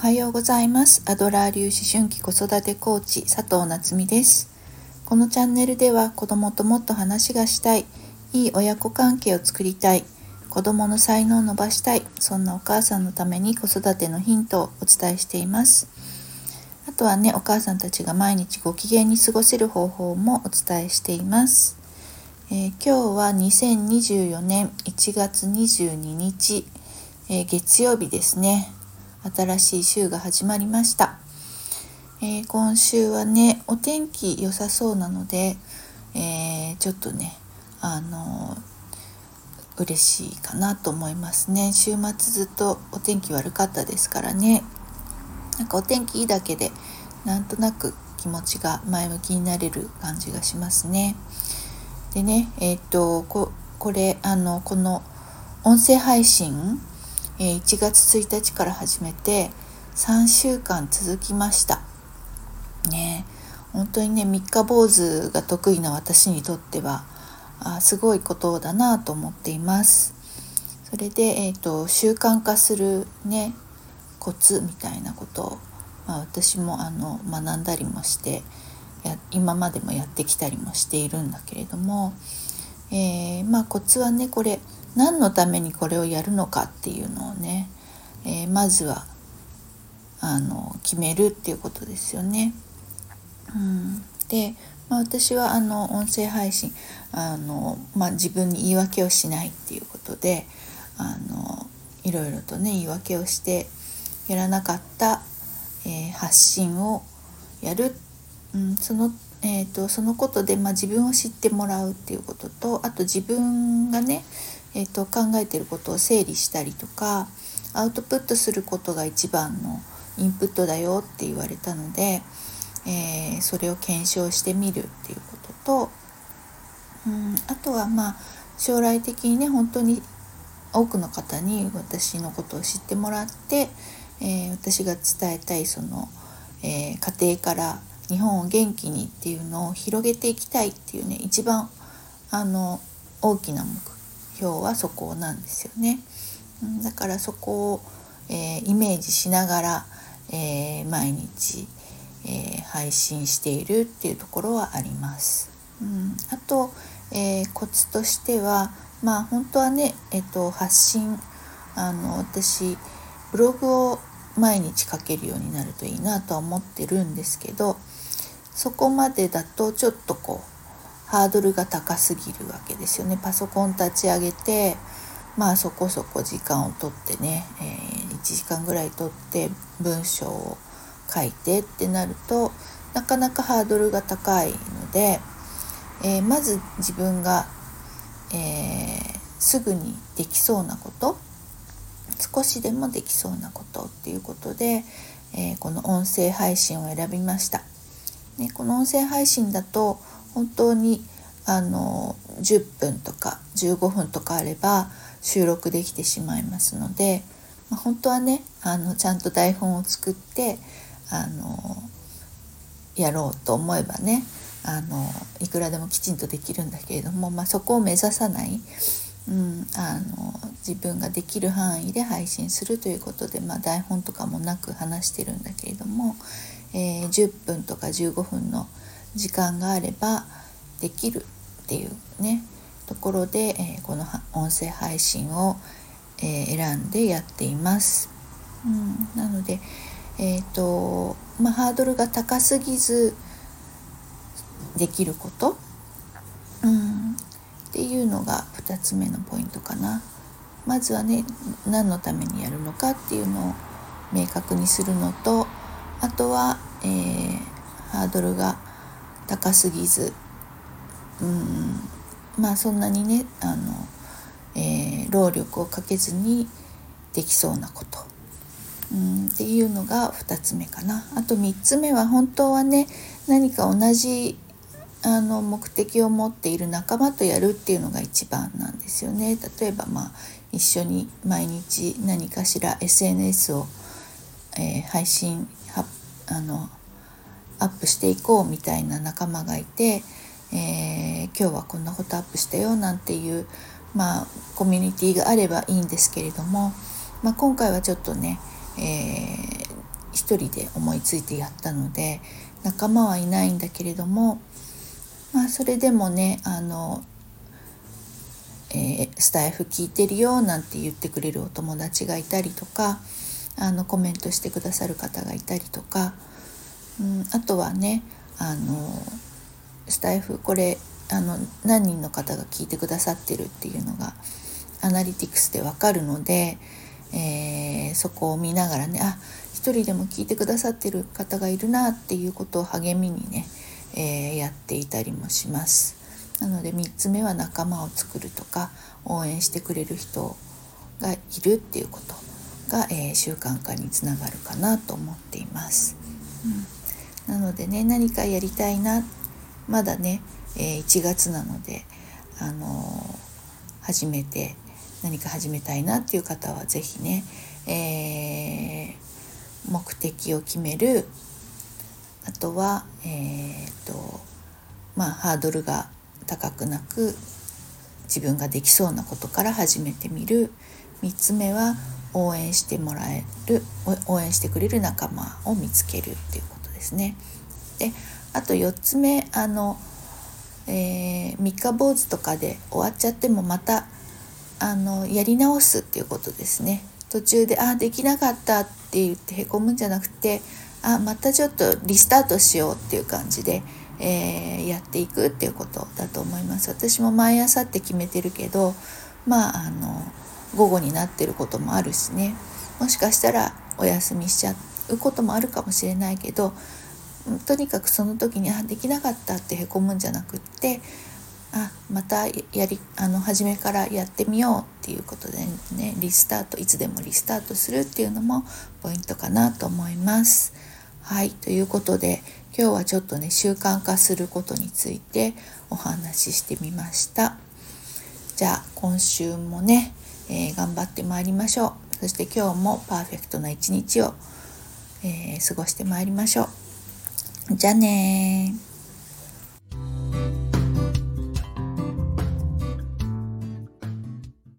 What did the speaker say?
はようございます。アドラー流思春期子育てコーチ佐藤夏実です。このチャンネルでは子供ともっと話がしたいいい親子関係を作りたい子供の才能を伸ばしたいそんなお母さんのために子育てのヒントをお伝えしています。あとはねお母さんたちが毎日ご機嫌に過ごせる方法もお伝えしています。えー、今日は2024年1月22日、えー、月曜日ですね。新しい週が始まりました、えー、今週はねお天気良さそうなので、えちょっとねあの嬉しいかなと思いますね。週末ずっとお天気悪かったですからね。なんかお天気いいだけでなんとなく気持ちが前向きになれる感じがしますね。でねえっ、とこれあのこの音声配信、えー、1月1日から始めて3週間続きました。ね本当にね三日坊主が得意な私にとってはあすごいことだなと思っています。それで、えーと、習慣化するねコツみたいなことを、まあ、私もあの学んだりもしてや今までもやってきたりもしているんだけれども、えー、まあコツはねこれ何のためにこれをやるのかっていうのをね、えー、まずはあの決めるっていうことですよね。うん、で、まあ、私はあの音声配信あの、まあ、自分に言い訳をしないっていうことであのいろいろとね言い訳をしてやらなかった、えー、発信をやる。うん、そのえーと、そのことで、まあ、自分を知ってもらうっていうこととあと自分がね、えーと、考えてることを整理したりとかアウトプットすることが一番のインプットだよって言われたので、えー、それを検証してみるっていうことと、うん、あとはまあ将来的にね本当に多くの方に私のことを知ってもらって、えー、私が伝えたいその、えー、家庭から日本を元気にっていうのを広げていきたいっていうね一番あの大きな目標はそこなんですよね。だからそこを、えー、イメージしながら、えー、毎日、えー、配信しているっていうところはあります。うん、あと、えコツとしてはまあ本当はね、えっと、発信あの私ブログを毎日書けるようになるといいなとは思ってるんですけどそこまでだとちょっとこうハードルが高すぎるわけですよね。パソコン立ち上げてまあそこそこ時間をとってね、えー、1時間ぐらいとって文章を書いてってなるとなかなかハードルが高いので、えー、まず自分が、えー、すぐにできそうなこと少しでもできそうなことっていうことで、えこの音声配信を選びました。ね、この音声配信だと本当にあの10分とか15分とかあれば収録できてしまいますので、まあ、本当はねあのちゃんと台本を作ってあのやろうと思えばねあのいくらでもきちんとできるんだけれども、まあ、そこを目指さない、うん、あの自分ができる範囲で配信するということで、まあ、台本とかもなく話してるんだけれども、えー、10分とか15分の時間があればできるっていうねところで、えー、この音声配信を、えー、選んでやっています。うん、なので、えーとまあ、ハードルが高すぎずできること、うん、っていうのが2つ目のポイントかな。まずはね何のためにやるのかっていうのを明確にするのとあとは、えー、ハードルが高すぎずうんまあそんなにねあの、えー、労力をかけずにできそうなこと、うん、っていうのが2つ目かな。あと3つ目は本当はね何か同じあの目的を持っている仲間とやるっていうのが一番なんですよね。例えばまあ一緒に毎日何かしら SNS を、えー、配信あのアップしていこうみたいな仲間がいて、えー、今日はこんなことアップしたよなんていう、まあ、コミュニティがあればいいんですけれども、まあ、今回はちょっとね、えー、一人で思いついてやったので仲間はいないんだけれどもまあそれでもねあの、えー、スタイフ聞いてるよなんて言ってくれるお友達がいたりとかあのコメントしてくださる方がいたりとか、うん、あとはねあのスタイフこれあの何人の方が聞いてくださってるっていうのがアナリティクスでわかるので、えー、そこを見ながらねあ一人でも聞いてくださってる方がいるなっていうことを励みにね、えー、やっていたりもします。なので3つ目は仲間を作るとか応援してくれる人がいるっていうことが、えー、習慣化につながるかなと思っています。うん、なのでね何かやりたいなまだね、えー、1月なので、あのー、初めて何か始めたいなっていう方は是非ね、えー、目的を決めるあとは、えーとまあ、ハードルが高くなく自分ができそうなことから始めてみる3つ目は応援してもらえる応援してくれる仲間を見つけるっていうことですね。であと4つ目あの、えー、三日坊主とかで終わっちゃってもまたあのやり直すっていうことですね。途中で「あできなかった」って言ってへこむんじゃなくて「あまたちょっとリスタートしよう」っていう感じで、えー、やっていくっていうことだと思います。私も毎朝って決めてるけどまああの午後になってることもあるしねもしかしたらお休みしちゃうこともあるかもしれないけどとにかくその時にあできなかったってへこむんじゃなくってあまたやりあの初めからやってみようっていうことでねリスタートいつでもリスタートするっていうのもポイントかなと思います。はいということで今日はちょっとね習慣化することについてお話ししてみました。じゃあ今週もねえー、頑張ってまいりましょう。そして今日もパーフェクトな一日を、えー、過ごしてまいりましょう。じゃあね